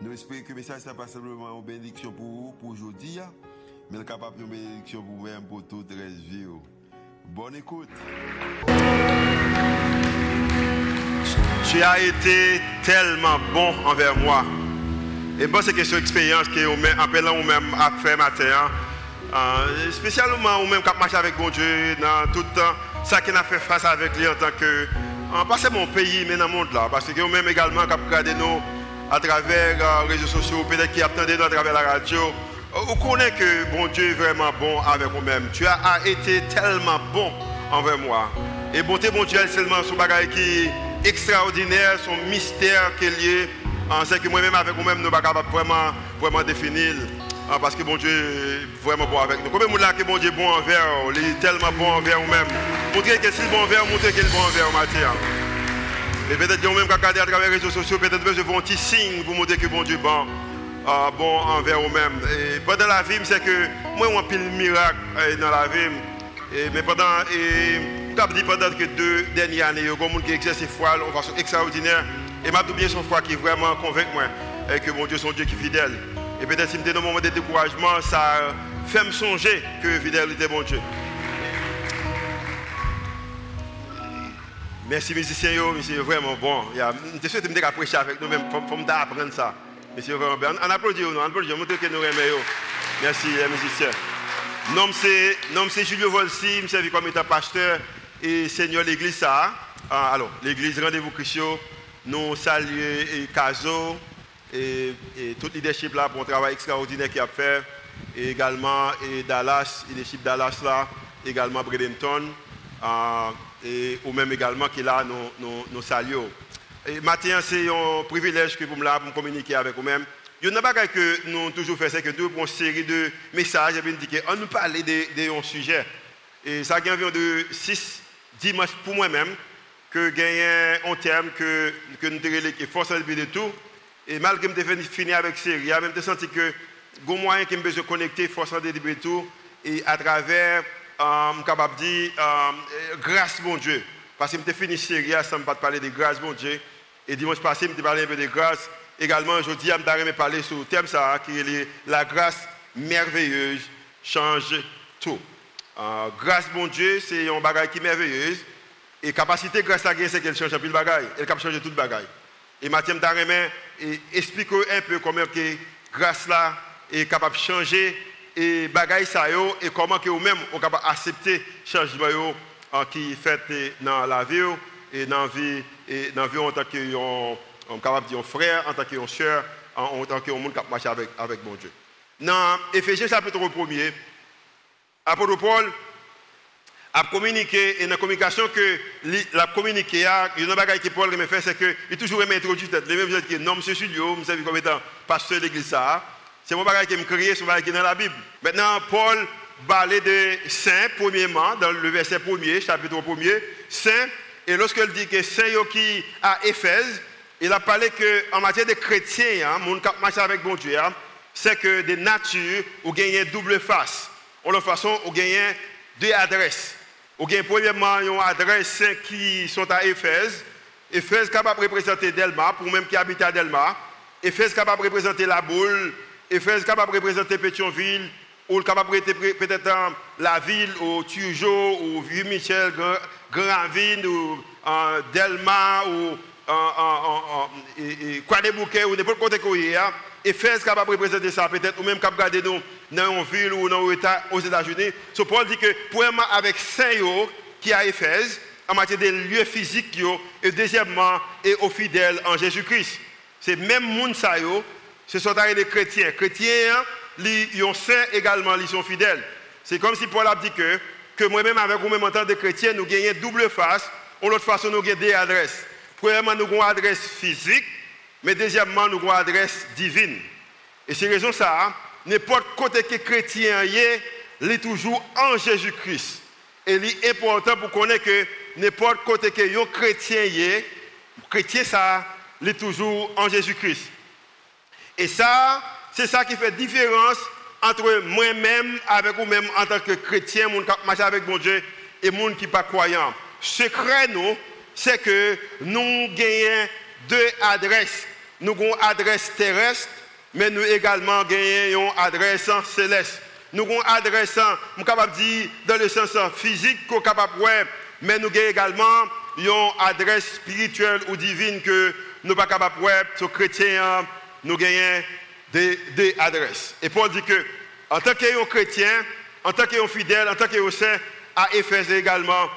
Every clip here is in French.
Nous espérons que le message n'est pas simplement une bénédiction pour vous, pour aujourd'hui, mais capable une bénédiction pour vous-même, pour toute la vie. Bonne écoute. Tu as été tellement bon envers moi. Et bon, c'est question d'expérience que vous appelant vous-même à faire matin. Euh, spécialement, vous-même qui marché avec bon Dieu dans tout le temps, ça qui a fait face avec lui en tant que. pas seulement mon pays, mais dans le monde là. Parce que vous-même également, qui regardé nous à travers les euh, réseaux sociaux, peut-être qui attendait à travers la radio, vous connaissez que bon Dieu est vraiment bon avec vous-même. Tu as été tellement bon envers moi. Et bonté, bon Dieu, seulement son bagage qui est extraordinaire, son mystère qui est lié. C'est que moi-même avec vous-même, nous ne vraiment, vraiment définir. Ah, parce que bon Dieu est vraiment bon avec nous. Combien de gens que bon Dieu est bon envers, il est tellement bon envers vous-même. Montrez qu'il est bon envers, montrez qu'il est bon envers vous matière. Et peut-être que vous-même, vous regardez à travers les réseaux sociaux, peut-être que je fais un petit signe pour montrer que bon Dieu est bon, euh, bon envers vous-même. Et pendant la vie, c'est que moi, on pile miracle euh, dans la vie. Et, mais pendant, et, pendant que deux dernières années, il y a des gens qui exercent foi de façon extraordinaire. Et m'a bien son foi qui vraiment convainc moi que mon Dieu, son Dieu qui est fidèle. Et peut-être si je dans un moment de découragement, ça fait me songer que fidélité mon Dieu. Merci, musicien, monsieur, vraiment bon. Je souhaite me prêcher avec nous-mêmes, il faut apprendre ça. Monsieur, vraiment bien. On applaudit, on applaudit, montre que nous aimons. Merci, les musiciens. Nom c'est Julio Volsi, je suis comme étant pasteur et seigneur l'église ça. Ah, alors, l'église Rendez-vous Christian, nous saluons Caso et, et tout leadership là pour un travail extraordinaire qu'il a fait. Et également et Dallas, leadership Dallas là, également Bradenton. Ah, et ou même également qui là nous, nous, nous saluons. Et maintenant, c'est un privilège que vous me pour communiquer avec vous-même. Il y a une chose que nous avons toujours fait, c'est que nous avons une série de messages et puis on nous parle de, un sujet. Et ça a environ de 6 dimanches pour moi-même que j'ai un terme que, que nous avons force de tout. Et malgré que je fini avec série, j'ai même senti que j'ai moyen que je besoin de connecter force de tout et à travers je suis capable de dire euh, grâce mon Dieu. Parce que je fini série, ça me parler de grâce mon Dieu. Et dimanche passé, je parlé un peu de grâce. Également, aujourd'hui, je vais parler sur le thème ça, qui est la grâce merveilleuse change tout. Euh, grâce mon Dieu, c'est un bagage qui est merveilleuse. Et capacité grâce à Dieu, c'est qu'elle change plus de bagage. Elle capable changer tout le bagage. Et Mathieu et explique un peu comment que grâce là est capable de changer et bagaille ça et comment que vous-même vous capable accepter changement qui fait dans la vie et dans vie et dans vie en tant que on capable dire frère en tant que sœur en tant que monde qui marche avec avec mon Dieu. Dans Éphésiens chapitre 1er apôtre Paul a communiqué et dans la communication que la communiqué a une bagaille que Paul me fait c'est que il toujours aimé introduire les mêmes choses que non monsieur studio je suis comme étant pasteur de l'église ça c'est mon bagage qui me crée, c'est mon bagage qui est dans la Bible. Maintenant, Paul parlait de saint, premièrement, dans le verset 1er, chapitre 1er, saint. Et lorsqu'il dit que saint qui à Éphèse, il a parlé qu'en matière de chrétiens, hein, mon cap marche avec bon Dieu, hein, c'est que des natures, ou gagnent double face. En l'autre façon, on gagne deux adresses. On gagne premièrement une adresse qui sont à Éphèse. Éphèse capable de représenter Delma, pour même qui habite à Delma. Éphèse capable de représenter la boule, Éphèse capable de représenter Pétionville, ou capable peut-être la ville, ou Turgeau, ou Vieux-Michel, Grandville, ou Delma, ou Quadébouquet, ou n'importe côté a. Éphèse capable de représenter ça, peut-être, ou même capable de nous dans une ville ou dans un État aux États-Unis. Ce Paul dit que, premièrement, avec Saint-Yo, qui à Éphèse, en matière de lieux physiques, et deuxièmement, et aux fidèles en Jésus-Christ. C'est même monde ce sont des chrétiens. Chrétiens, ils sont saints également, ils sont fidèles. C'est comme si Paul a dit que, que moi-même, avec vous-même en tant que chrétien, nous gagnons double face. En l'autre façon, nous gagnons deux adresses. Premièrement, nous avons une adresse physique, mais deuxièmement, nous avons une adresse divine. Et c'est raison ça, n'importe côté que chrétien est, il toujours en Jésus-Christ. Et il est important pour connaître que n'importe côté que un chrétien est, chrétien ça, est toujours en Jésus-Christ. Et ça, c'est ça qui fait différence entre moi-même avec vous-même en tant que chrétien, avec mon Dieu, et monde qui pas croyant. Secret nous, c'est que nous gagnons deux adresses. Nous avons une adresse terrestre, mais nous également gagnons une adresse céleste. Nous avons une adresse, je capable dire, dans le sens physique, qu'on capable mais nous avons également une adresse spirituelle ou divine que nous pas capables de voir. Nous gagnons des, adresses. Et Paul dit que, en tant que chrétien, en tant que fidèle, en tant que saint, à Éphèse également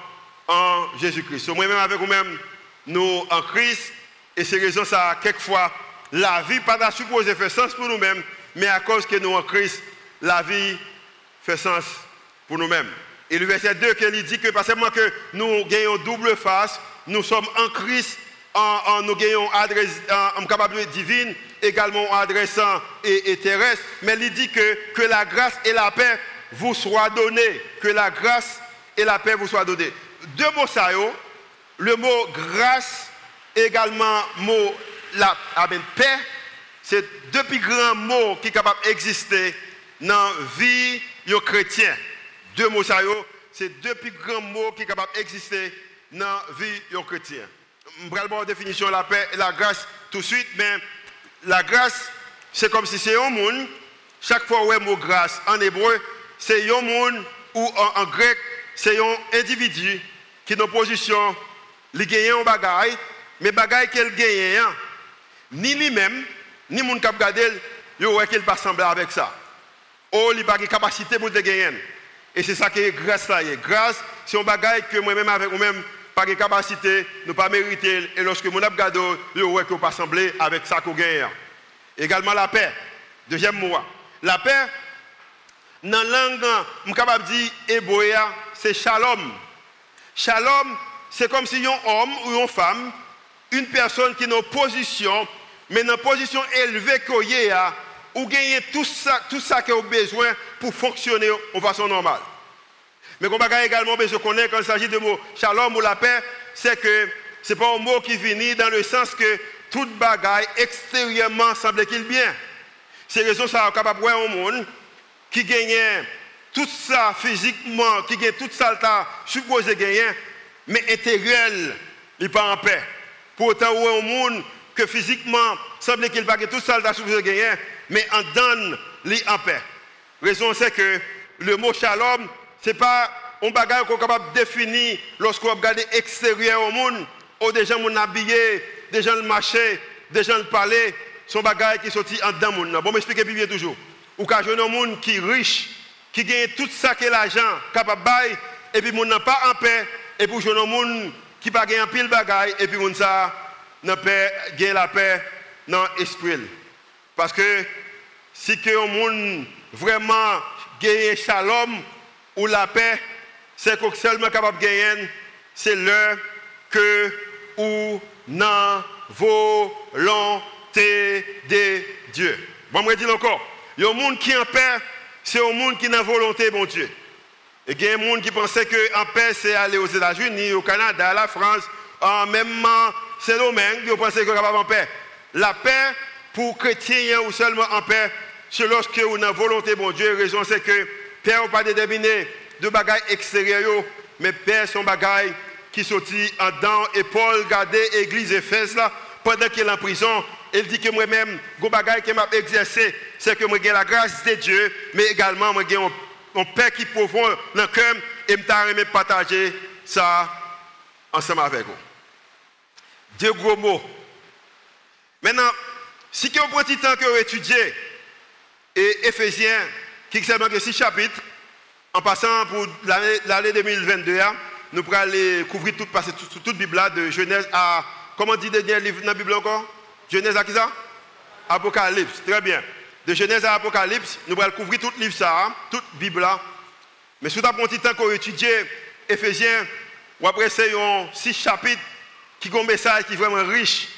en Jésus-Christ. Moi-même avec vous-même, nous en Christ, et c'est raison ça, quelquefois, la vie pas supposé faire sens pour nous-mêmes, mais à cause que nous en Christ, la vie fait sens pour nous-mêmes. Et le verset 2, qui dit que, parce que nous gagnons double face, nous sommes en Christ, en, nous gagnons adresse en, divine, également en adressant et, et, terrestre, mais il dit que, que la grâce et la paix vous soient données, que la grâce et la paix vous soient données. Deux mots ça, le mot grâce, également mot la paix, c'est deux plus grands mots qui sont capables d'exister dans la vie des chrétien. Deux mots ça, c'est deux plus grands mots qui sont capables d'exister dans la vie des chrétien. Je vais la définition la paix et la grâce tout de suite, mais la grâce, c'est comme si c'est un monde, chaque fois où est mot grâce en hébreu, c'est un monde ou en grec, c'est un individu qui est en position, il gagne un bagage, mais bagage qu'il gagne, hein. ni lui-même, ni mon cap gardé, il ne qu'il pas sembler avec ça. Oh, il n'a pas de capacité pour le gagner. Et c'est ça qui est grâce là. Grâce, c'est un bagage que moi-même avec moi-même, pas de capacité, ne pas mériter. Et lorsque mon gardé, il ne pas sembler avec ça qu'on gagne. Également la paix. Deuxième mot. La paix, dans la langue, je suis capable de dire hébreu, c'est shalom. Shalom, c'est comme si un homme ou une femme, une personne qui est en position, mais dans une position élevée qu'il y a, ou gagner tout ça, tout ça qu'il a besoin pour fonctionner de façon normale. Mais qu'on a également quand il s'agit de mot shalom ou la paix, c'est que ce n'est pas un mot qui vient dans le sens que toute bagaille extérieurement semble qu'il bien. C'est raison ça capable voir un monde qui gagne tout ça physiquement, qui gagne tout ça, supposé gagner, mais intérieur, il n'est pas en paix. Pourtant, il y a un monde que physiquement, semble qu'il pas tout ça, supposé gagner, mais en donne, il est en paix. Raison, c'est que le mot shalom, ce n'est pas un bagage qu'on est capable de définir lorsqu'on regarde extérieur au monde, où des gens sont habillés, des gens marchent, des gens parlent, son bagage qui sorti en dedans monde. Bon, m'expliquer bien toujours. Ou quand un monde qui est riche, qui gagne tout ça que l'argent capable de et puis mon n'a pas en paix, et puis un monde qui pas gagner pile bagaille, et puis mon ça n'a pas gagne la paix dans l'esprit. Parce que si que monde vraiment gagne shalom ou la paix, c'est que seulement capable de gagner, c'est l'heure que ou dans volonté de Dieu. Bon, je dire encore. Il y a un monde qui en paix, c'est un monde qui n'a volonté, bon Dieu. Et il y a un monde qui pensait qu'en paix, c'est aller aux États-Unis, au Canada, à la France, en même c'est nous-mêmes qui pensent qu'on est capable en paix. La paix, pour chrétiens ou seulement en paix, c'est lorsque on a volonté, bon Dieu. Raison, c'est que Père n'a pas déterminé de bagailles extérieures, mais Père, son bagaille qui sortit en dedans. Et Paul gardait l'église Éphèse là, pendant qu'il est en prison. Il dit que moi-même, le bagage que m'a exercé, c'est que moi j'ai la grâce de Dieu, mais également moi j'ai un Père qui profond dans le cœur et je partager ça ensemble avec vous. Deux gros mots. Maintenant, si vous prenez le temps que vous étudiez et Éphésiens, qui seulement que six chapitres, en passant pour l'année 2022, hein, nous pourrons aller couvrir toute, passer toute, Bible de Genèse à, comment dit le dernier livre dans la Bible encore? Genèse à qui ça? Apocalypse, très bien. De Genèse à Apocalypse, nous allons couvrir tout livre ça, hein, toute Bible là. Mais avez un petit temps qu'on étudie Éphésiens, ou après c'est six chapitres qui ont un message qui est vraiment riche.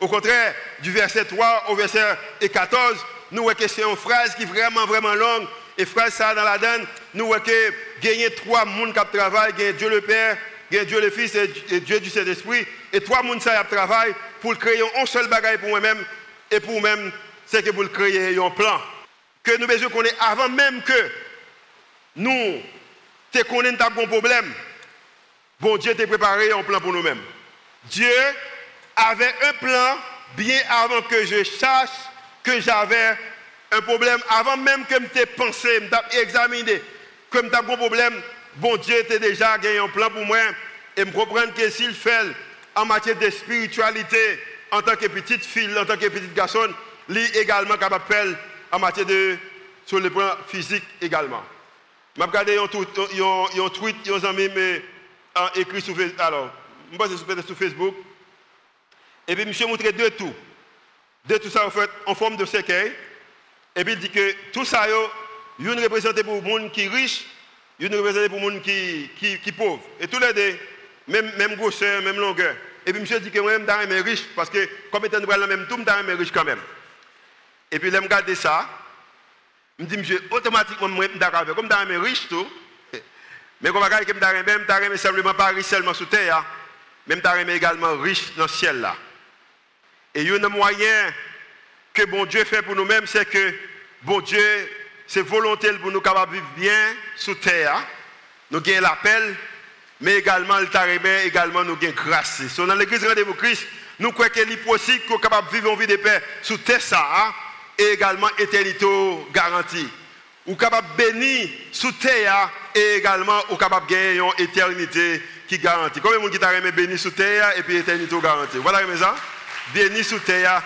Au contraire, du verset 3 au verset 14, nous c'est une phrase qui est vraiment, vraiment longue. Et phrase ça dans la donne, nous voyons que gagner trois mondes qui travaillent, il Dieu le Père, Dieu le Fils et Dieu du Saint-Esprit. Et trois mondes qui travaillent pour créer un seul bagage pour moi-même et pour moi-même, c'est que pour créer un plan. Que nous besoin qu'on avant même que nous te connaissons un problème. Bon Dieu t'a préparé un plan pour nous-mêmes. Dieu avait un plan bien avant que je sache que j'avais un problème, avant même que je pensé, je examiné, que je un problème, bon Dieu t'a déjà gagné un plan pour moi et me comprendre que s'il fait en matière de spiritualité, en tant que petite fille, en tant que petit garçon, lui également capable faire en matière de, sur le plan physique également. Je vais regarder un tweet, un ami écrit sur Facebook. Alors, je sur Facebook. Et puis, monsieur montré deux tout. Deux tout ça, en forme de cercueil. Et puis, il dit que tout ça, il une représenté pour le monde qui est riche, une représenté pour le monde qui, qui, qui pauvre. Et tous les deux, même, même grosseur, même longueur. Et puis, monsieur dit que moi-même, je suis riche, parce que comme étant dans le même tout, je suis riche quand même. Et puis, je regarde ça. Je me dis, monsieur, automatiquement, je suis d'accord Comme je suis riche, tout. Mais comme je suis même, je suis simplement pas riche seulement sous terre, même je suis également riche dans le ciel là. Et il y a un moyen que bon Dieu fait pour nous-mêmes, c'est que bon Dieu, c'est volonté pour nous capables vivre bien sous terre. Nous avons l'appel, mais également le tarimé, également nous avons grâce. So, dans l'église Rendez-vous Christ, nous croyons qu'il est possible qu'on capable de vivre une vie de paix sous terre ça, et également éternité garantie. Ou capable de bénir sous terre et également ou capable de gagner une éternité qui garantit. Combien de gens qui t'a béni sous terre et puis éternité garantie? Voilà mes ça béni sous terre,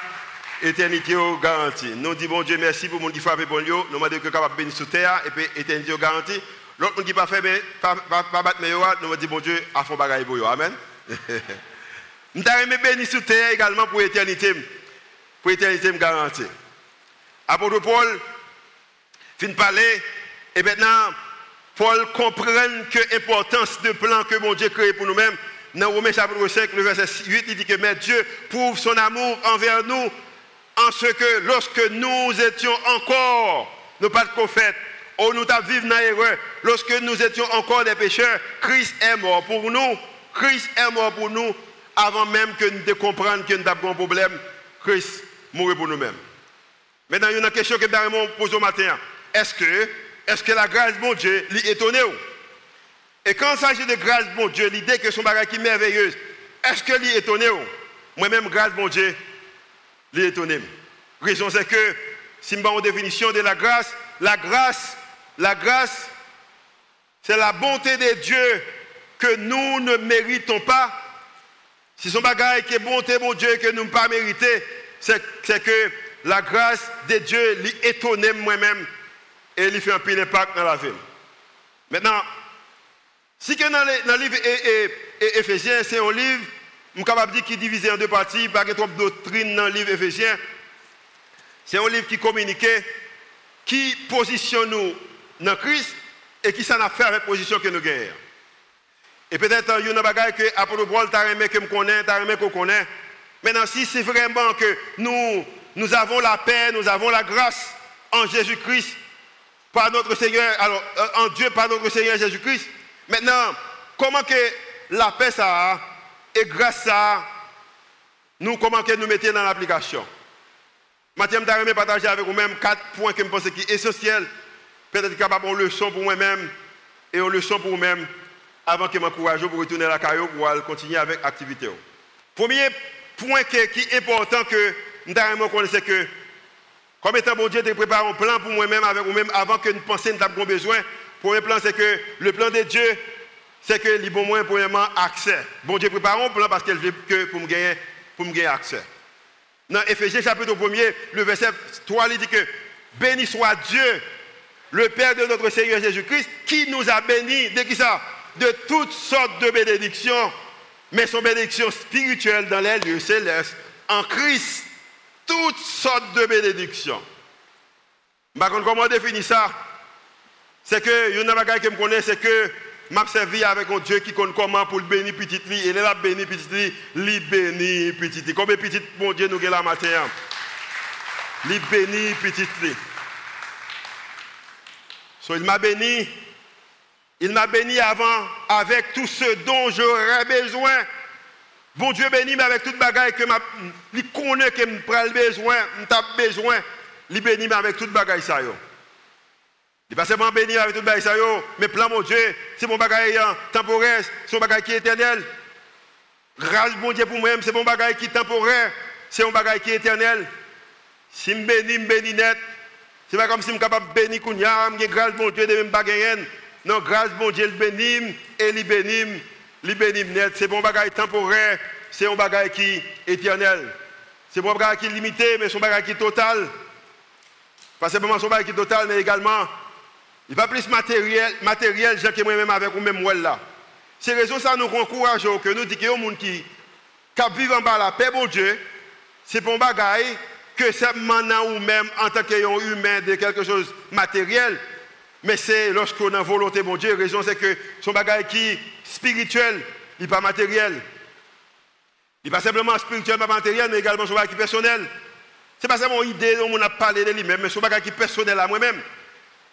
éternité garantie. Nous disons, bon Dieu, merci pour le monde qui frappe pour nous. Nous demandons que capable béni sous terre et puis éternité garantie. L'autre monde qui pas fait, pas, pas, battre nous disons, bon Dieu, à fond bagaille pour. Amen. Nous avons béni sous terre également pour l'éternité. Pour l'éternité garantie. Apôtre Paul, fin de parler, et maintenant, Paul comprend que l'importance de plan que mon Dieu crée pour nous-mêmes, dans Romains chapitre 5, le verset 8, il dit que mais Dieu prouve son amour envers nous en ce que lorsque nous étions encore, nous pas de prophètes, ou nous vivre dans l'erreur, lorsque nous étions encore des pécheurs, Christ est mort pour nous. Christ est mort pour nous avant même que nous comprenions que nous avons un problème. Christ mourit pour nous-mêmes. Maintenant, il y a une question que nous posons au matin. Est-ce que, est que la grâce de mon Dieu l'étonne et quand il s'agit de grâce, bon Dieu, l'idée que son bagage est merveilleuse, est-ce que est étonné Moi-même, grâce, bon Dieu, est étonné. Raison, c'est que, si je en définition de la grâce, la grâce, la grâce, c'est la bonté de Dieu que nous ne méritons pas. Si son bagage qui est bonté, mon Dieu, que nous ne pas mérité, c'est que la grâce de Dieu l'étonne moi-même et il fait un peu d'impact dans la vie. Maintenant, si dans le livre Éphésiens, c'est un livre, je suis capable de dire qui est divisé en deux parties, pas de doctrine dans le livre Éphésiens. C'est un livre qui communique, qui positionne nous dans Christ et qui s'en a fait avec la position que nous gagnons. Et peut-être il y a une bagaille que Apollo Paul t'a aimé que me connaît, t'a aimé qu'on connaît. Maintenant, si c'est vraiment que nous, nous avons la paix, nous avons la grâce en Jésus-Christ, par notre Seigneur, alors euh, en Dieu par notre Seigneur Jésus-Christ, Maintenant, comment que la paix ça et grâce à nous, comment que nous mettons dans l'application Mathieu, je vais partager avec vous-même quatre points que je pense qui sont essentiels. Peut-être capable une leçon pour moi-même et une leçon pour vous-même avant que je m'encourage pour retourner à la caillou pour continuer avec l'activité. Premier point qui est important que nous devons c'est que, comme étant bon Dieu, de préparer un plan pour moi-même avec vous-même avant que nous pensions que nous avons besoin Premier plan, c'est que le plan de Dieu, c'est que les bon moins, premièrement, accès. Bon Dieu prépare un plan parce qu'elle veut que pour me gagner, pour me gagner accès. Dans Ephésiens chapitre 1er, le verset 3, il dit que béni soit Dieu, le Père de notre Seigneur Jésus-Christ, qui nous a bénis, de qui ça? De toutes sortes de bénédictions, mais son bénédiction spirituelle dans les lieux célestes, en Christ. Toutes sortes de bénédictions. Par comment on définit ça? C'est que, une chose que je connais, c'est que m'a servi avec un Dieu qui connaît comment pour le bénir petit lit. Et a béni petit lit, lui bénir petit lit. Combien petit mon Dieu nous avons la matin? il bénit petit lui. So, il m'a béni. Il m'a béni avant avec tout ce dont j'aurais besoin. Bon Dieu béni, mais avec toute bagaille que il connaît que je prends besoin, je besoin, il bénit mais avec toute bagaille ça yo. Il pas seulement béni avec toute bagaille ça mais plein mon Dieu, c'est mon bagaille temporaire, c'est mon bagaille qui est éternel. Grâce bon Dieu pour moi, c'est mon bagaille qui est temporaire, c'est mon bagaille qui est éternel. Si je bénis, je bénis net. Ce n'est pas comme si je suis capable de bénir Kounia, je grâce bon Dieu de même bagaille. Non, grâce bon Dieu, le bénis et il bénit li bénim net, c'est bon bagage temporaire, c'est un bagage qui est éternel. C'est bon bagage qui est limité, mais son bagage qui est total. Pas simplement son bagage qui total, mais également, il va plus matériel, matériel, j'ai que moi-même avec vous-même là. C'est raison ça nous encourage que nous disons que les gens qui vivent en bas la paix, bon Dieu, c'est bon bagage que c'est maintenant ou même en tant qu'humain de quelque chose de matériel, mais c'est lorsqu'on a volonté, bon Dieu, raison c'est que son bagage qui spirituel, il n'est pas matériel. Il n'est pas simplement spirituel, pas matériel, mais également son bagage personnel. Ce n'est pas seulement une idée dont on a parlé de lui-même, mais son bagage qui personnel à moi-même.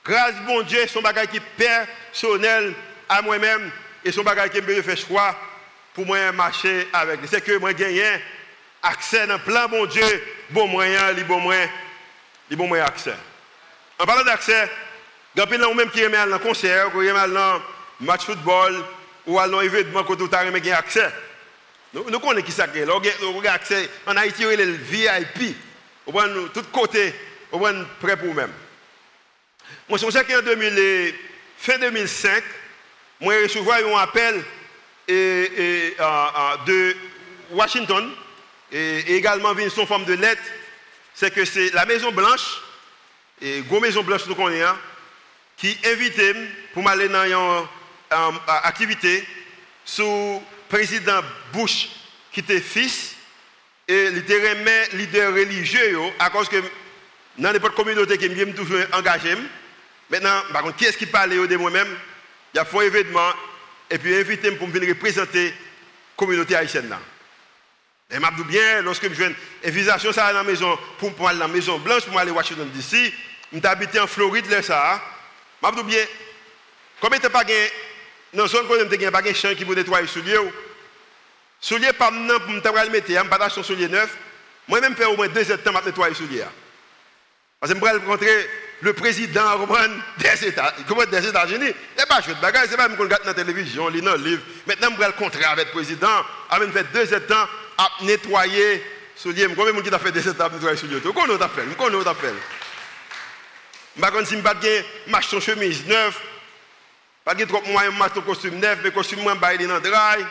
Grâce bon Dieu, son bagage qui personnel à moi-même et son bagage qui me fait choix pour moi marcher avec. C'est que moi gagne accès dans plein bon Dieu, bon moyen, les bon moyen, bon moyen accès. En parlant d'accès, il y a des gens qui aiment aller dans concert, qui aiment aller dans match football, ou à un événement que tout le monde accès. Nous, nous connaissons qui ça est. Nous avons accès. En Haïti, il a le VIP. Point de tous côtés, au point prêt pour nous-mêmes. Moi, je sais qu'en fin 2005, moi, j'ai reçu un appel de Washington et, également une son forme de lettre. C'est que c'est la Maison Blanche, et Gros Maison Blanche, nous connaissons, hein, qui invitait pour m'aller dans une activité sous président Bush, qui était fils, et il était leader religieux, à cause que dans n'importe communauté qui me toujours engagé. Maintenant, par contre, qui est-ce qui parle de moi-même Il y a un événement, et puis invité pour venir représenter la communauté haïtienne. Et m'a dit bien, lorsque je viens invitation ça dans la maison, pour, aller dans la maison blanche, pour aller à Washington DC, je habité en Floride, là, ça. M'a dit bien, comme a pas dans la zone où n'y a pas de champ qui vous nettoyer les souliers, souliers pas maintenant pour me mettre, je ne pas son soulier neuf. Moi-même, faire au moins deux heures de temps pour nettoyer les souliers. Parce que je vais rencontrer le président des États-Unis. Ce n'est pas de bagage, ce n'est pas même qu'on regarde dans la télévision, lit dans le livre. Maintenant, je vais le contraire avec le président. Je vais faire deux temps à nettoyer les souliers. Combien de gens qui a fait deux temps à nettoyer les souliers Comment on fait Comment on fait Je ne sais pas si je marche son chemise neuf. Pas de trop moyen de ton costume neuf, mais costume moins bail dans le dry.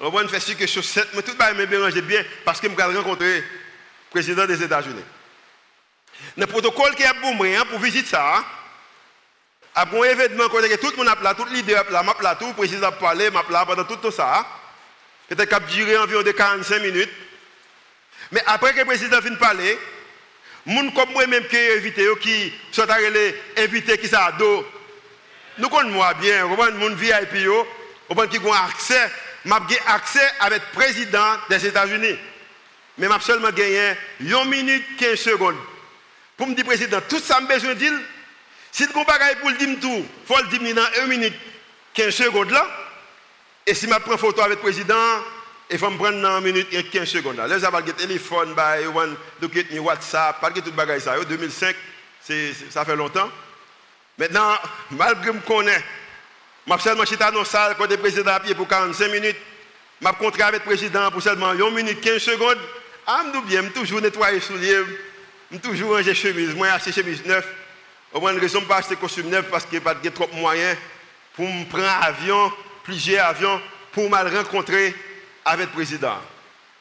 On va faire sûr que chaussettes, mais tout le monde me bien parce que je vais rencontrer le président des États-Unis. Le protocole qui pour moi, hein, pour visiter ça, après un événement, tout le monde a là, tout leader là, m'a là, tout le président a parlé, m'a là pendant tout ça. Peut-être a duré environ de 45 minutes. Mais après que le président de parler, les gens comme moi-même qui invité, qui sont invités, qui sont dos, nous connaissons bien, les gens VIP, les gens qui ont accès, j'ai accès avec le président des États-Unis. Mais j'ai seulement gagné 1 minute 15 secondes. Pour me dire, président, tout ça, j'ai besoin de. Si vous avez pour le dire tout, il faut le dire dans 1 minute 15 secondes. Et si je prends photo avec le président, il faut me prendre dans 1 minute 15 secondes là. Là, ça va le téléphone, le WhatsApp, pas tout le bagage ça. 2005, ça fait longtemps. Maintenant, malgré que je connais, je suis seulement dans la salle quand le président a pied pour 45 minutes. Je suis avec le président pour seulement 1 minute 15 secondes. Ah, je bien, toujours nettoyer les souliers, toujours ranger chemise, moi acheter chemise neuve. Au moins, raison pas acheter costume neuf parce qu'il n'y a pas trop de moyens pour me prendre avion, plusieurs avions, pour me rencontrer avec le président.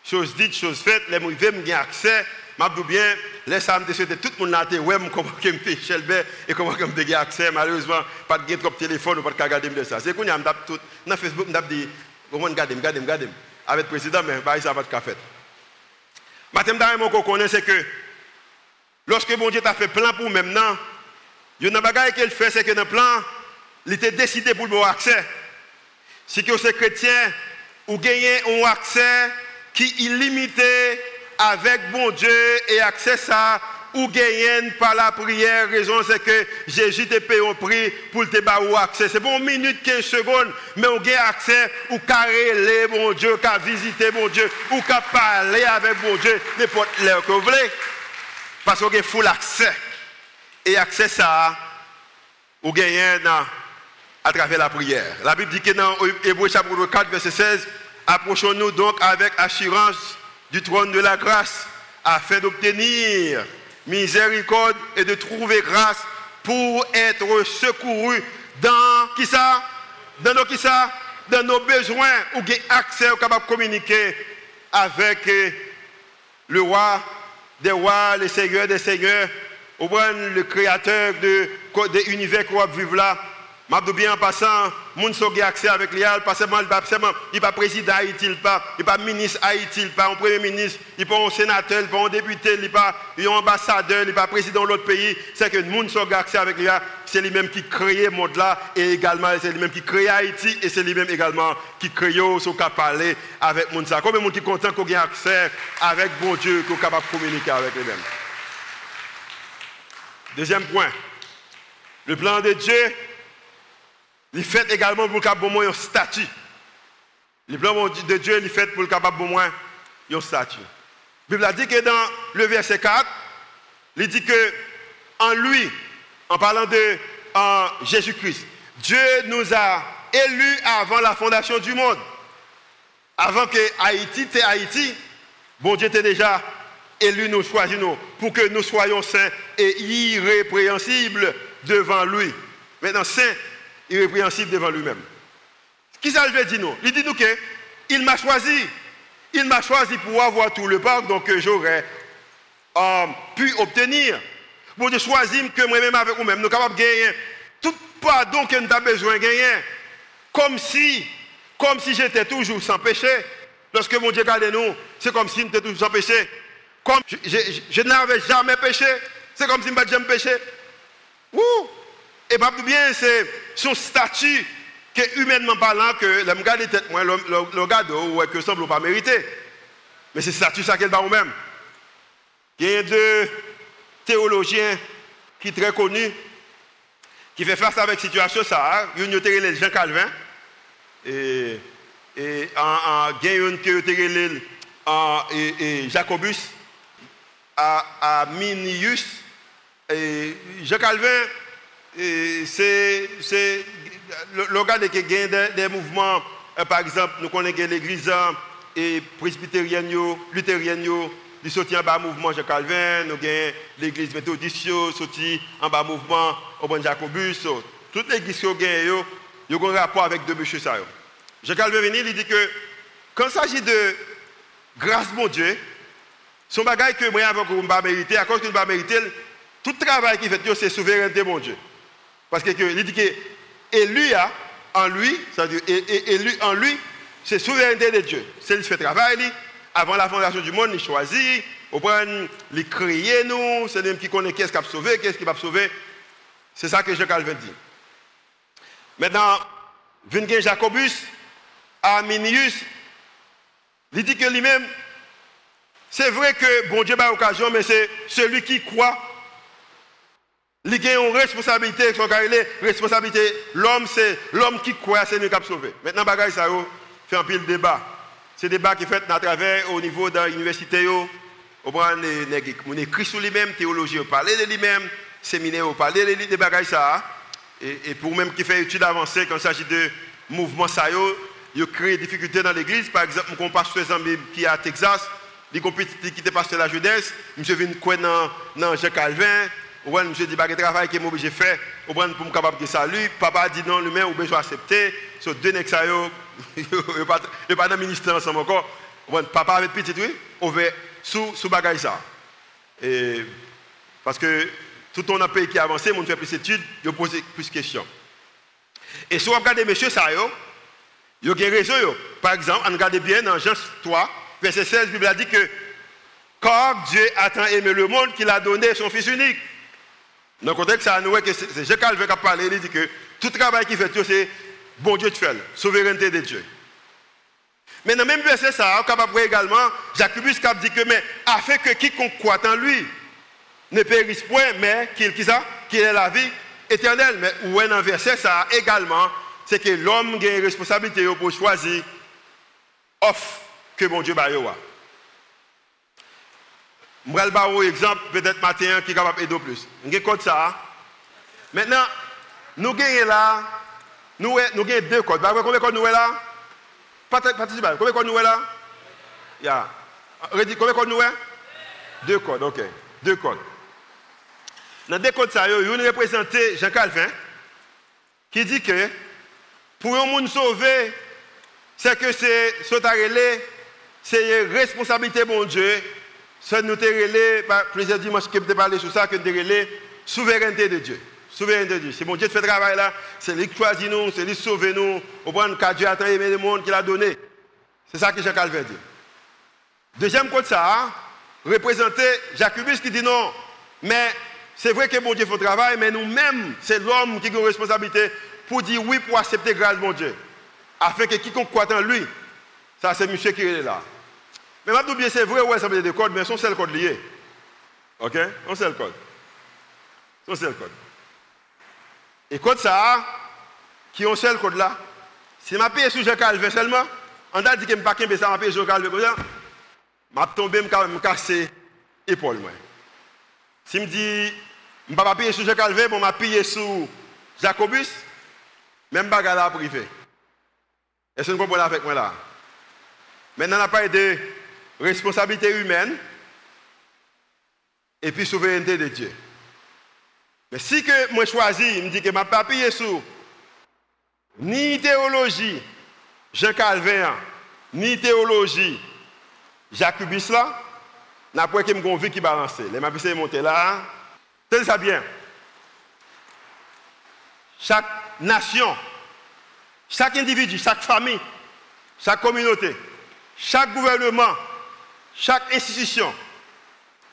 Chose dite, chose faite, les gens me accès je bien, laisse me souhaiter tout le monde là, ouais, comment je me Shelbert et comment je me accès? Malheureusement, pas de trop de téléphone ou pas de regarder de ça. C'est qu'on a tout, dans Facebook, je dit, comment regarder, regarder, regarder. Avec le président, mais bah, ça va de café. Maintenant, je c'est que lorsque mon Dieu t'a fait plan pour maintenant, il y a un bagage qu'il fait, c'est que dans le plan, il était décidé pour avoir accès. Si vous êtes chrétien, vous gagnez un accès qui est illimité avec bon Dieu et accès ça ou gagnent par la prière. Raison, c'est que Jésus te paye un prix pour te avoir accès. C'est bon, minute, 15 secondes, mais on gagne accès ou carré bon Dieu, qu'à visiter bon Dieu, ou qu'à parler avec bon Dieu, n'importe l'heure que vous. Parce qu'on a full accès. Et accès ça, ou gagnez à travers la prière. La Bible dit que dans Hébreu chapitre 4, verset 16, approchons-nous donc avec assurance du trône de la grâce afin d'obtenir miséricorde et de trouver grâce pour être secouru dans qui ça? Dans nos qui ça? Dans nos besoins ou accès au capable de communiquer avec le roi des rois, le seigneur des seigneurs, le créateur de, de l'univers qu'on va vivre là. Je bien en passant, moun so accès avec l'IAL, pas seulement, il pas président Haïti, il pas, il pas ministre Haïti, il pas un premier ministre, il pas un sénateur, il pas un député, il pas un ambassadeur, il pas président de l'autre pays. C'est que moun so accès avec l'IAL, c'est lui-même qui crée le monde là, et également c'est lui-même qui crée Haïti, et c'est lui-même également qui crée ce qui parler avec moun ça. Combien de monde qui content qu'on ait accès avec bon Dieu, qu'on capable de communiquer avec lui-même. Deuxième point, le plan de Dieu il fait également pour le capable un statut. Le plan de Dieu, il fait pour le capable un statut. La Bible a dit que dans le verset 4, il dit que en lui, en parlant de Jésus-Christ, Dieu nous a élus avant la fondation du monde. Avant que Haïti était Haïti, bon Dieu était déjà élu, nous choisi nous, pour que nous soyons saints et irrépréhensibles devant lui. Maintenant, saints irrépréhensible devant lui-même. Qui ça veut dire nous Il dit nous que il m'a choisi. Il m'a choisi pour avoir tout le parc donc j'aurais euh, pu obtenir. Bon Dieu choisit que moi-même avec vous-même, nous sommes capables de gagner tout pardon que nous avons besoin de gagner. Comme si, comme si j'étais toujours sans péché. Lorsque mon Dieu regarde nous, c'est comme si j'étais toujours sans péché. Comme je, n'avais jamais péché, c'est comme si je n'avais jamais péché. Et pas bien, c'est son statut que humainement parlant, que le regarde tête moi, le regarde ou que semble pas mériter. Mais c'est statut ça qu'elle va vous-même. Il y a deux théologiens qui sont très connus, qui font face avec situation, ça, il y a Jean Calvin, et, Jacobus, à Minius, et Jean Calvin, c'est gars qui gagne des, mouvements, euh, par exemple, nous connaissons l'église euh, et presbytérienne, luthérienne, ils sortent en bas mouvement Jean Calvin, nous avons l'église méthodiste, sorti en bas mouvement au bon Jacobus. Toutes les églises qui ont ils ont un rapport avec deux monsieur ça. Jean Calvin venu, il dit que quand il s'agit de grâce mon Dieu, son bagage que moi avec ne pas mériter, à cause que ne pas mériter, tout travail qu'il fait, c'est souveraineté mon Dieu. Parce qu'il dit que élu en lui, c'est-à-dire élu en lui, c'est souveraineté de Dieu. C'est lui qui fait travail, avant la fondation du monde, il choisit, il crée nous, c'est lui qui connaît qu'est-ce qui va sauver, qu'est-ce qui va sauver. C'est ça que Jean Calvin dit. Maintenant, Vingen Jacobus, Arminius, il dit que lui-même, c'est vrai que bon Dieu a occasion, mais c'est celui qui croit il a une responsabilité, responsabilité. L'homme, c'est l'homme qui croit, c'est lui qui a sauvé. Maintenant, bagaille ça fait un pile débat. C'est débat qui est fait à travers au niveau de l'université. On écrit sur lui-même, théologie, on parle de lui-même, séminaire, on parle de des bagailles ça. Et, pour même qui fait études avancées, quand il s'agit de mouvement ça, il crée des difficultés dans l'église. Par exemple, mon pasteur qui est à Texas, il qui était pasteur de la jeunesse, je vient dans, dans Jean Calvin, ou monsieur dit, le travail que je obligé de faire, pour me capable de saluer. Papa dit non, lui-même, ou besoin accepter. Sur deux nègres, il n'y pas de ministère ensemble encore. Papa avec petit, oui, on va sous, sous bagage ça. Parce que tout le pays qui a avancé, on fait plus d'études, il pose plus de questions. Et si on regarde monsieur ça, il y a des raisons. Par exemple, on regarde bien dans Jean 3, verset 16, la Bible a dit que car Dieu a tant aimé le monde qu'il a donné son Fils unique. Dans le contexte, c'est Jean Calvin qui a parlé, il dit que tout travail qu'il fait, c'est bon Dieu de faire, souveraineté de Dieu. Mais dans le même verset, ça, on capable également, Jacobus qui a dit que, mais afin que quiconque croit en lui ne périsse point, mais qu'il qui ait la vie éternelle. Mais où est un verset ça également, c'est que l'homme a une responsabilité pour choisir offre que mon Dieu va Je vais vous exemple, peut-être matin, qui est capable d'aider plus. Je code ça. Maintenant, nous avons là, nous avons deux codes. Combien de codes nous avons là? Participez. Combien de codes nous avons là? Combien de codes nous avons Deux codes, ok. Deux codes. Dans deux codes, ça, a représenté Jean Calvin qui dit que pour un monde sauvé, c'est que c'est c'est responsabilité mon Dieu. Ça nous relé, plusieurs dimanches que je parlé sur ça, que nous souveraineté de Dieu. Souveraineté de Dieu. C'est mon Dieu qui fait le travail là, c'est lui qui choisit nous, c'est lui qui sauve nous. Au point que Dieu a aimé le monde qu'il a donné. C'est ça que Jean Calvin dit. Deuxième côté, ça, représenter Jacobus qui dit non, mais c'est vrai que mon Dieu fait le travail, mais nous-mêmes, c'est l'homme qui a une responsabilité pour dire oui, pour accepter grâce mon Dieu. Afin que quiconque croit en lui, ça c'est monsieur qui est là. Mais maintenant, bien c'est vrai, ouais, ça veut dire des codes, mais seul code lié. Ok? Son seul code. Son seul code. Et code ça, qui ont seul code là, si je paye sur Jean Calvin seulement, on a dit que je ne pas ça, je paye sur Calvin je tomber, je casser l'épaule. Si je dis, je ne vais pas payer Jean je vais payer Jacobus, même bagarre privé. Est-ce que vous comprenez avec moi là? Maintenant, on a parlé de responsabilité humaine et puis souveraineté de Dieu. Mais si que moi choisis, il me dit que je ne pas payer sur ni théologie Jean Calvin, ni théologie Jacobus là, n'a pas que me qui balance. Les m'a monter là. Tenez ça bien. Chaque nation, chaque individu, chaque famille, chaque communauté, chaque gouvernement, chaque institution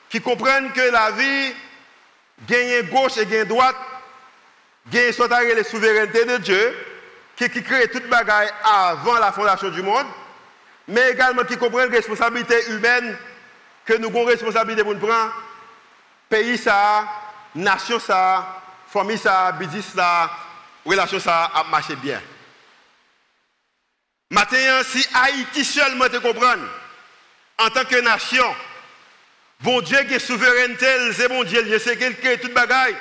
qui comprennent que la vie gagne gauche et gagne droite, gagne soit les souveraineté de Dieu, qui, qui crée toute bagaille avant la fondation du monde, mais également qui comprennent la responsabilité humaine que nous avons responsabilité pour nous prendre, pays ça, nation ça, famille ça, business ça, relation ça a marché bien. Maintenant, si Haïti seulement te comprend, en tant que nation, bon Dieu qui est souveraineté, c'est bon Dieu, je sais qu'il crée toute bagaille.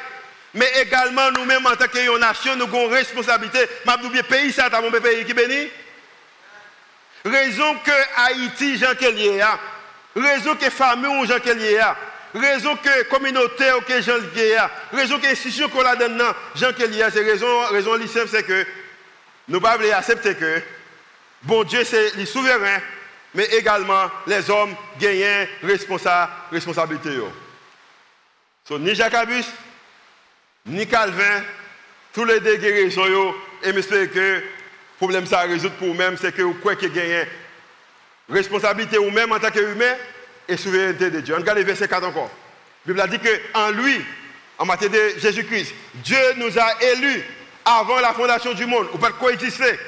Mais également, nous-mêmes, en tant que nation, nous avons une responsabilité. le pays, ça, mon pays qui bénit? Raison que Haïti, Jean Kelly, raison que famille, Jean Kelly, raison que communauté, ok, Jean Kelly, raison que institution qu'on a donné, Jean Kelly, c'est raison, raison c'est que nous ne pouvons pas accepter que Bon Dieu, c'est le souverain, mais également les hommes gagnent responsa responsabilité. So, ni Jacobus, ni Calvin, tous les deux guérissons, et j'espère que le problème ça résout pour vous-même, c'est que vous croyez que responsabilité vous-même en tant qu'humain et souveraineté de Dieu. Regarde verset 4 encore. La Bible a dit qu'en lui, en matière de Jésus-Christ, Dieu nous a élus avant la fondation du monde. Ou pas coexister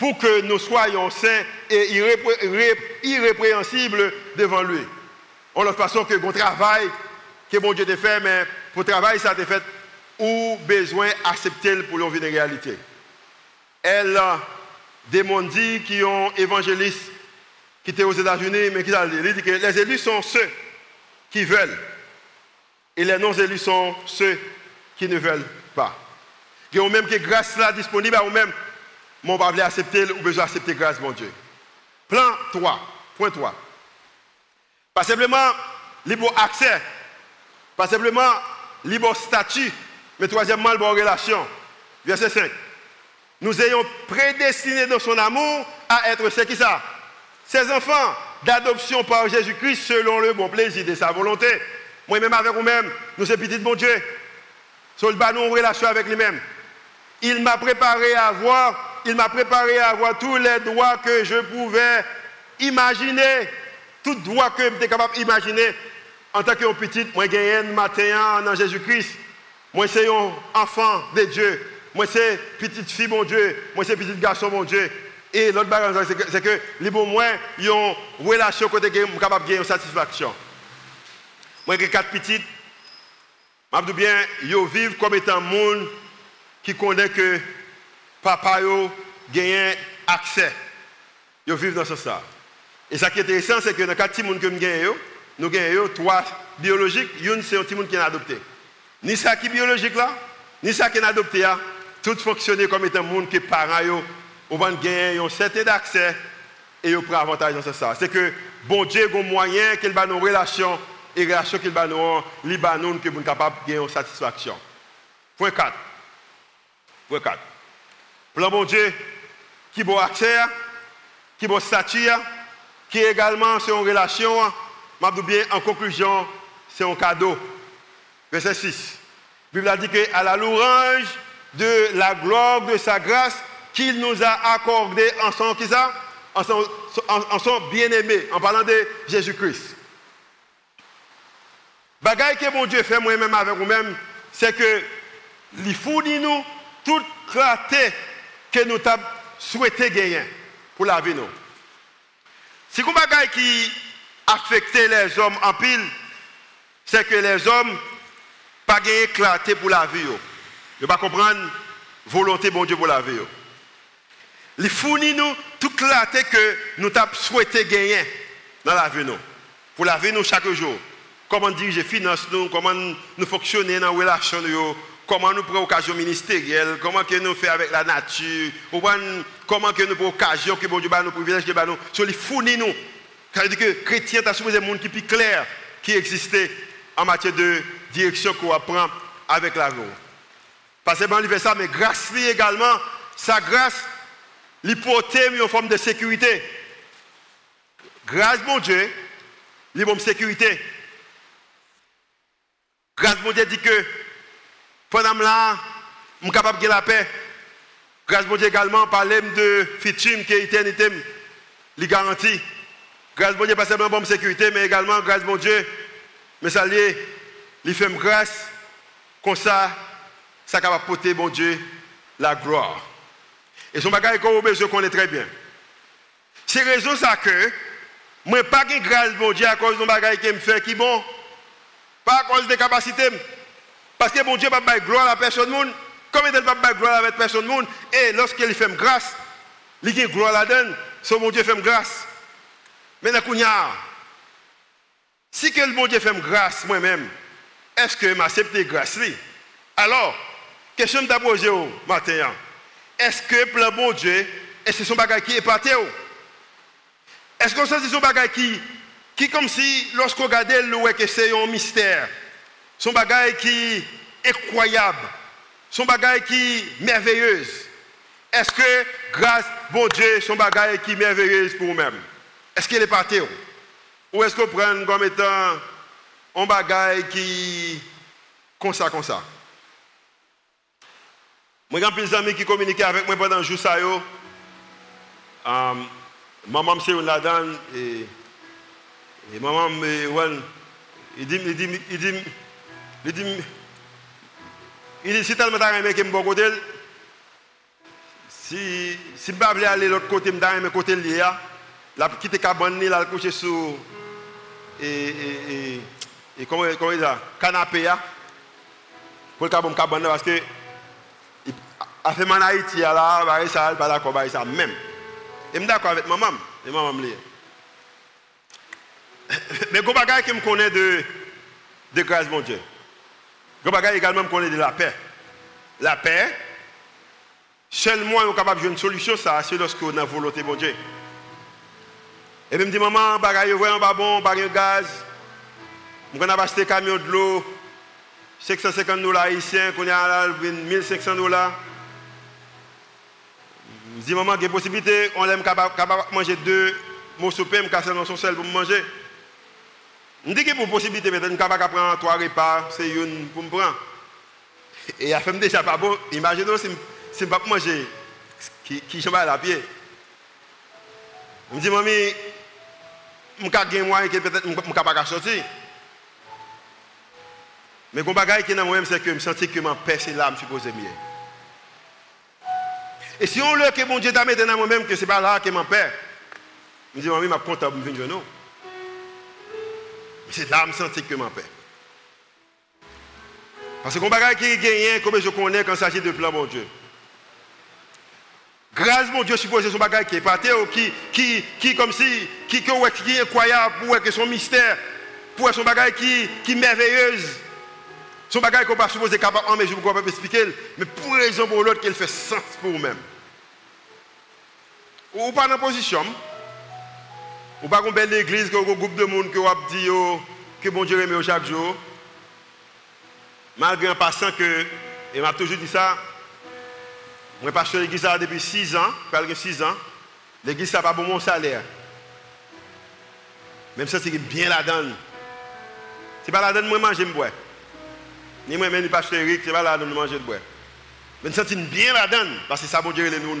pour que nous soyons saints et irrépréhensibles devant lui. En l'autre façon que mon travail que bon Dieu t'a fait, mais pour travail, ça t'a fait ou besoin d'accepter pour l'envie de réalité. Elle, dit qui ont évangélistes qui étaient aux États-Unis, mais qui dit que les élus sont ceux qui veulent et les non-élus sont ceux qui ne veulent pas. Il y a même que grâce là disponible à vous-même mon pas accepter ou besoin d'accepter grâce, mon Dieu. Plan 3, point 3. Pas simplement libre accès, pas simplement libre statut, mais troisièmement, libre relation. Verset 5. Nous ayons prédestiné dans son amour à être, c'est qui ça? Ses enfants d'adoption par Jésus-Christ selon le bon plaisir de sa volonté. Moi-même avec vous-même, nous sommes petits bon Dieu. Le bas, nous relation avec lui-même. Il m'a préparé à voir il m'a préparé à avoir tous les droits que je pouvais imaginer. Tous les droits que j'étais capable d'imaginer. En tant que petit, moi j'ai un matin en Jésus-Christ. Moi c'est un enfant de Dieu. Moi c'est petite fille mon Dieu. Moi c'est petit garçon mon Dieu. Et l'autre chose, c'est que les bons moi, ils ont une relation côté capable de gagner une satisfaction. Moi j'ai quatre petites. Je bien, ils vivent comme étant monde qui connaît que papa yo gagne accès. Ils vivent dans ce sens. Et ce qui est intéressant, c'est que dans de monde que nous gagnons, nous gagnons trois biologiques. Une, c'est un petit monde qui est adopté. Ni ça qui est biologique là, ni ça qui est adopté là, tout fonctionne comme étant monde qui est parents, ou vont gagner un certain accès et ils prennent avantage dans ce sens. C'est que bon Dieu a un moyen qu'il va nos relations et relations qu'il va nous Libanon que nous capable de gagner une satisfaction. Point 4. Point 4. Plan bon Dieu qui a accès, qui a statut, qui également sur une relation, je bien en conclusion, c'est un cadeau. Verset 6. La Bible a dit qu'à la louange de la gloire de sa grâce qu'il nous a accordé en son, en son, en son bien-aimé, en parlant de Jésus-Christ. Bagaille que mon Dieu fait moi-même avec vous-même, c'est que il fournit nous toute clarté que nous avons souhaité gagner pour la vie. Nous. Si vous bagaille qui affectait les hommes en pile, c'est que les hommes pas gagné clarté pour la vie. Ils ne pas comprendre? Volonté de Dieu pour la vie. Il fournit nous toute clarté que nous avons souhaité gagner dans la vie. Pour la vie chaque jour comment diriger finances nous, comment nous fonctionner dans la relation comment nous prenons occasion ministérielle, comment que nous faisons avec la nature, comment que nous prenons occasion que bon Dieu nous privilège que nous, sur les fournit nous. Ça veut dire que les chrétiens supposé un monde qui est plus clair qui existait en matière de direction qu'on apprend avec la vie. Parce que bon, ça, mais grâce également, sa grâce, l'hypothèse en forme de sécurité. Grâce mon Dieu, une sécurité. Grâce à Dieu dit que pendant là, je suis capable de la paix. Grâce à Dieu également, parler de futur qui est éternité, les garanties. Grâce à Dieu, pas seulement bonne sécurité, mais également grâce à Dieu, ça lié, il fait grâce, comme ça, ça capable porter, bon Dieu, la gloire. Et son bagage qu'on a besoin qu'on est très bien. C'est raison ça que, moi, pas de grâce, bon Dieu, à cause de bagage qui me fait qui bon. Pas à cause des capacités. Parce que mon Dieu va pas gloire à personne. Comme il ne va pas gloire à personne. Et lorsqu'il fait grâce, il a gloire là-dedans. Son mon Dieu fait grâce. Mais si que le bon Dieu fait grâce moi-même, est-ce que m'accepte grâce Alors, question de posée au matin. Est-ce que le bon Dieu, est-ce que son bagage qui est parti Est-ce que c'est son bagage qui qui comme si, lorsqu'on regarde le que c'est un mystère? Son bagage qui incroyable. Son bagage qui merveilleuse. Est-ce que, grâce bon Dieu, son bagage qui merveilleuse pour vous-même? Est-ce qu'il est parti? Ou est-ce qu'on prend comme étant un bagage qui comme ça, comme ça? Moi, j'ai des amis qui communiquent avec moi pendant le jour ça. Um, maman, c'est une là-dedans. Et maman, il dit, il dit, il dit, si tellement t'as aimé que je bon côté, si, si ne aller l'autre côté, je vais côté là, la quitte cabane, la coucher sur, et, et, et, comment, il canapé, pour le cabane, cabane, parce que, a fait mon Haïti, là, bah, ça, pas d'accord, bah, ça, même. Et je suis d'accord avec maman, et maman me Mais y a qui me connaît de, de grâce, mon Dieu. Y a également me connaît de la paix. La paix, seulement on est capable de une solution, ça, c'est lorsqu'on a la volonté, mon Dieu. Et puis me dit, maman, bagaille vraiment pas bon, pas de gaz. Je vais acheter un camion de l'eau, 550 dollars haïtiens, qu'on a 1500 dollars. Je dis, maman, il y a possibilité, on est capable de manger deux morceaux de pain, me casser dans son sel pour manger. Je dis que pour possibilité, je de prendre trois repas, c'est une pour me prendre. Et la femme déjà pas bon. Imaginez si je ne pas manger, qui, qui à la pied. Je me dis, mamie, je capable moyen que peut-être je suis capable de sortir. Mais le bagage qui est dans moi c'est que je sens que ma paix, c'est là, je suppose mieux. Et si on le que mon Dieu t'a mis dans moi-même, que ce n'est pas là que ma paix, je me dis, mamie, je suis content de venir nous. C'est là que je que ma paix. Parce que bagaille qui gagne, comme je connais quand il s'agit de plan, mon Dieu. Grâce, mon Dieu, supposé son bagage qui est parti, qui, qui, qui, comme si, qui, qui, qui est incroyable, pour que son mystère, pour son bagage qui, qui est merveilleuse. Son bagage qu'on pas supposé capable, mais je ne peux pas expliquer, mais pour raison pour l'autre, qu'elle fait sens pour vous-même. Ou pas dans la position, ou pas qu'on belle l'église, qu'on groupe de monde qui a dit que bon Dieu remet chaque jour. Malgré un passant que, et m'a toujours dit ça, moi, pasteur l'église depuis 6 ans, presque 6 ans. L'église n'a pas bon mon salaire. Même ça, c'est bien la donne. Ce n'est pas la donne, moi, manger, je bois. Ni moi, même, ni pasteur Eric, ce n'est pas la donne, manger, je bois. Mais ça, c'est bien la donne, parce que ça, bon Dieu, les nous.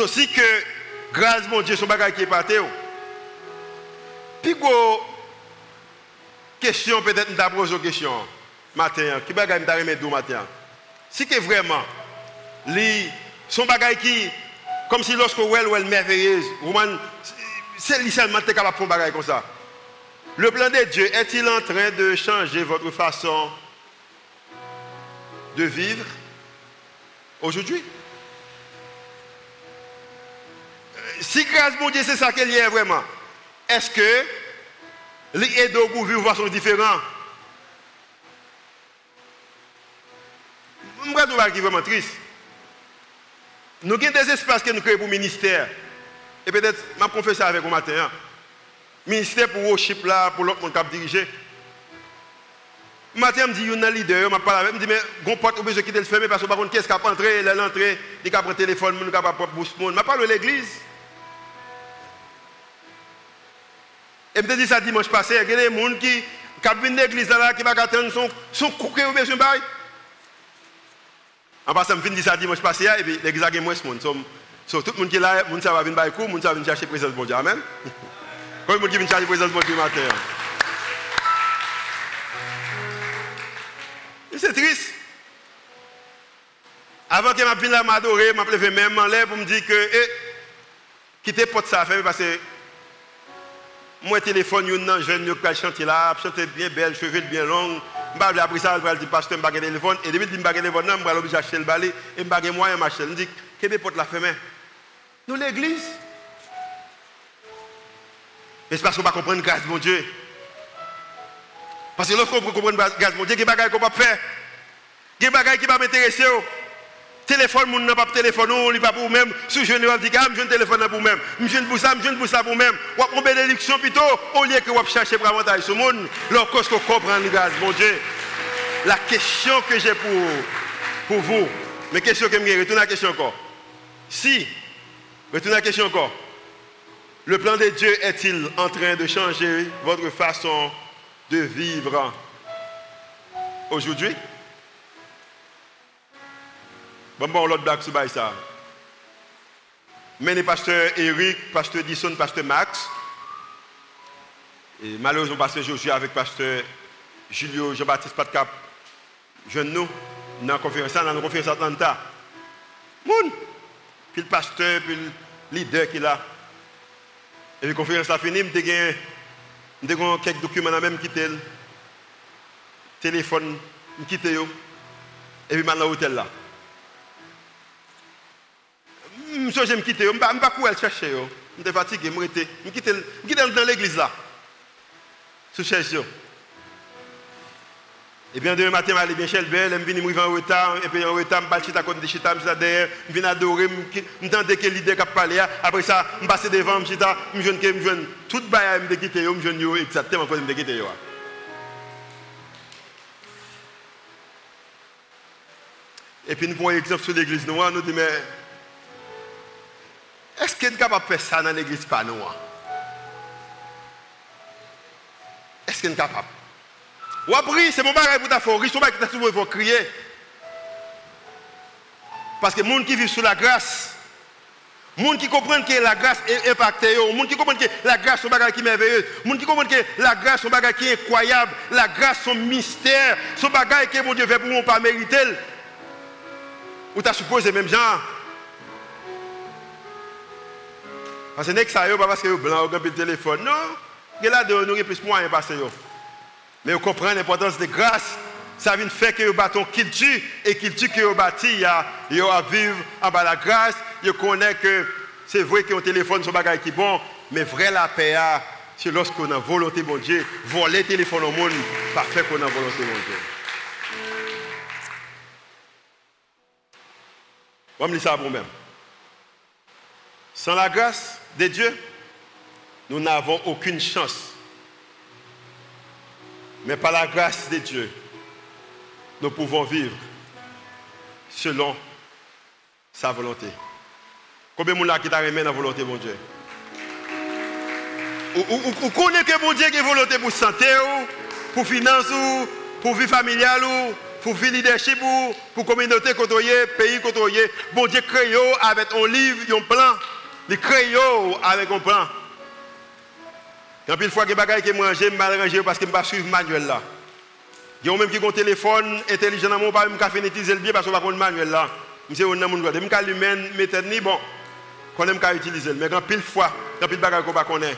C'est aussi que, grâce mon Dieu, son bagage qui est parti. Oh. Puis, question, peut-être, nous avons une question matin, qui bagaille m'a remettre matin. Si que vraiment son bagaille qui comme si lorsque ou elle merveilleuse, c'est lui seulement qui capable de faire bagaille comme ça. Le plan de Dieu est-il en train de changer votre façon de vivre aujourd'hui? Si grâce mon Dieu, c'est ça y a vraiment, est-ce que les aides au vivre façon différente? Je vais qui vraiment triste. Nous avons des espaces que nous créons pour le ministère. Et peut-être, je vais confesser avec vous matin. Hein. Ministère pour worship là, pour l'autre monde qui a dirigé. Matin, je me dis, il y a un leader, je parle avec, je dis, mais on porte besoin de quitter le fermer parce que par contre, qu'est-ce qui a entré, l'entrée, il a pris le téléphone, il a pris le monde. Je parle de l'église. Et je me dis ça dimanche passé, il y a des gens qui, viennent de l'église là, qui vont attendre son, son coucou au besoin de en passant, je finis ça dimanche passé, et puis l'église a de monde. So, tout le monde qui est là, le monde va venir par le monde va venir chercher présence de Dieu. Amen. Quand le monde vient chercher présence de Dieu matin. C'est triste. Avant que je vienne m'adorer, je me même en l'air pour me dire que, eh, quittez porte ça parce que moi, téléphone, je jeune, je chanter là, chanter bien belle, cheveux bien longs. Vais après ça, je dire, pasteur, je vais téléphone. Et depuis je vais téléphone, vais obligé acheter le balai et je vais moyen. Je dis, quelle porte la fermer Nous, l'église. Mais c'est parce qu'on ne comprendre grâce mon Dieu. Parce que lorsqu'on comprend grâce mon Dieu, il y a des choses qu'on pas faire. Il y qui ne vont m'intéresser téléphone, mon n'a pas téléphone, on n'est pas pour vous-même. Si je ne dis pas, je ne téléphone pour vous-même. Je ne pour ça, je ne pour ça pour vous-même. Ou on bénédiction plutôt, au lieu que vous cherchez pour avantage ce monde, lorsque vous comprenez le gaz, mon Dieu. La question que j'ai pour, pour vous, mais question que je retourne à la question encore. Si, retourne à la question encore. Le plan de Dieu est-il en train de changer votre façon de vivre aujourd'hui? Bon, bon, l'autre blague sur ça. Mais les pasteurs Eric, pasteur Disson, pasteur Max, et malheureusement, pasteur Josué avec pasteur Julio Jean-Baptiste Patcap, jeune nous, dans la conférence, dans la conférence Atlanta. Moun, puis le pasteur, puis le leader qui est là. Et la conférence a fini, je eu quelques documents même quitté téléphone, je quitté et puis maintenant l'hôtel là je vais me je ne vais pas courir chercher. Je suis fatigué, je suis Je quitte dans l'église là. Sous cherche. Et bien, demain matin, je vais bien chez le je vais en retard, et puis en retard, je vais chita de chita, je je viens adorer, je tente que l'idée qui parlé, après ça, je passe devant, je chita, je viens que je viens tout bail, je quitter, je viens exactement comme je quitter. Et puis nous prenons exemple sur l'église noire, nous disons, est-ce qu'il est capable de faire ça dans l'église pas nous Est-ce qu'il est capable? Ou après, c'est mon bagage pour ta forêt, c'est mon bagage pour ta crier. Parce que les gens qui vivent sous la grâce, les gens qui comprennent que la grâce est impactée, les gens qui comprennent que la grâce est un bagage qui est merveilleux, les gens qui comprennent que la grâce est un bagage qui est incroyable, la grâce est un mystère, un bagage que mon Dieu fait pour nous pas mériter. Ou tu as supposé même genre, Parce que ça, pas parce que blanc ou le téléphone. Non, il y a là de nous plus moyen passer. Mais vous comprenez l'importance de grâce. Ça vient faire que vous bâtons culture et culture que vous bâti, vous vivre en bas la grâce. Vous connaissez que c'est vrai que un téléphone sont bagaille qui bon, mais vrai la paix, c'est lorsqu'on a volonté mon Dieu, voler téléphone au monde, parfait qu'on a volonté mon Dieu. On me dit ça pour même. Sans la grâce de Dieu, nous n'avons aucune chance. Mais par la grâce de Dieu, nous pouvons vivre selon sa volonté. Combien de gens qui t'a la volonté, mon Dieu? Vous connaissez que mon Dieu a volonté pour santé, pour finance, pour vie familiale, pour vie leadership, pour communauté côtoyée, pays côtoyé. Bon Dieu crée avec un livre, un plan. Il crée avec un plan. Quand une fois que les qui mal parce que je ne pas suivre manuel. Il y a même qui ont un téléphone intelligent, je ne pas le bien parce que je ne pas manuel là. On a droit. Je ne l'humain méthode ni bon. Qu'on aime utiliser. Mais quand pile fois, pile bagage qu'on pas connaît.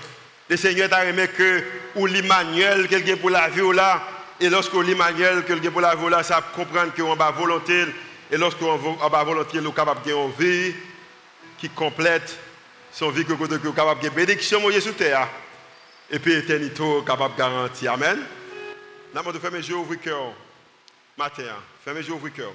Le Seigneur t'a remis que ou l'Emmanuel quelqu'un pour la vie là et lorsque l'Emmanuel quelqu'un pour la vie là, ça comprend qu'on va volonté et lorsqu'on va volonté, nous capable de qui complète son vie que nous capable de bénédiction sur terre et puis éternité capable de garantir. Amen. N'a pas de fermer yeux, ouvrir cœur. Matin, fermez les yeux, ouvrir cœur.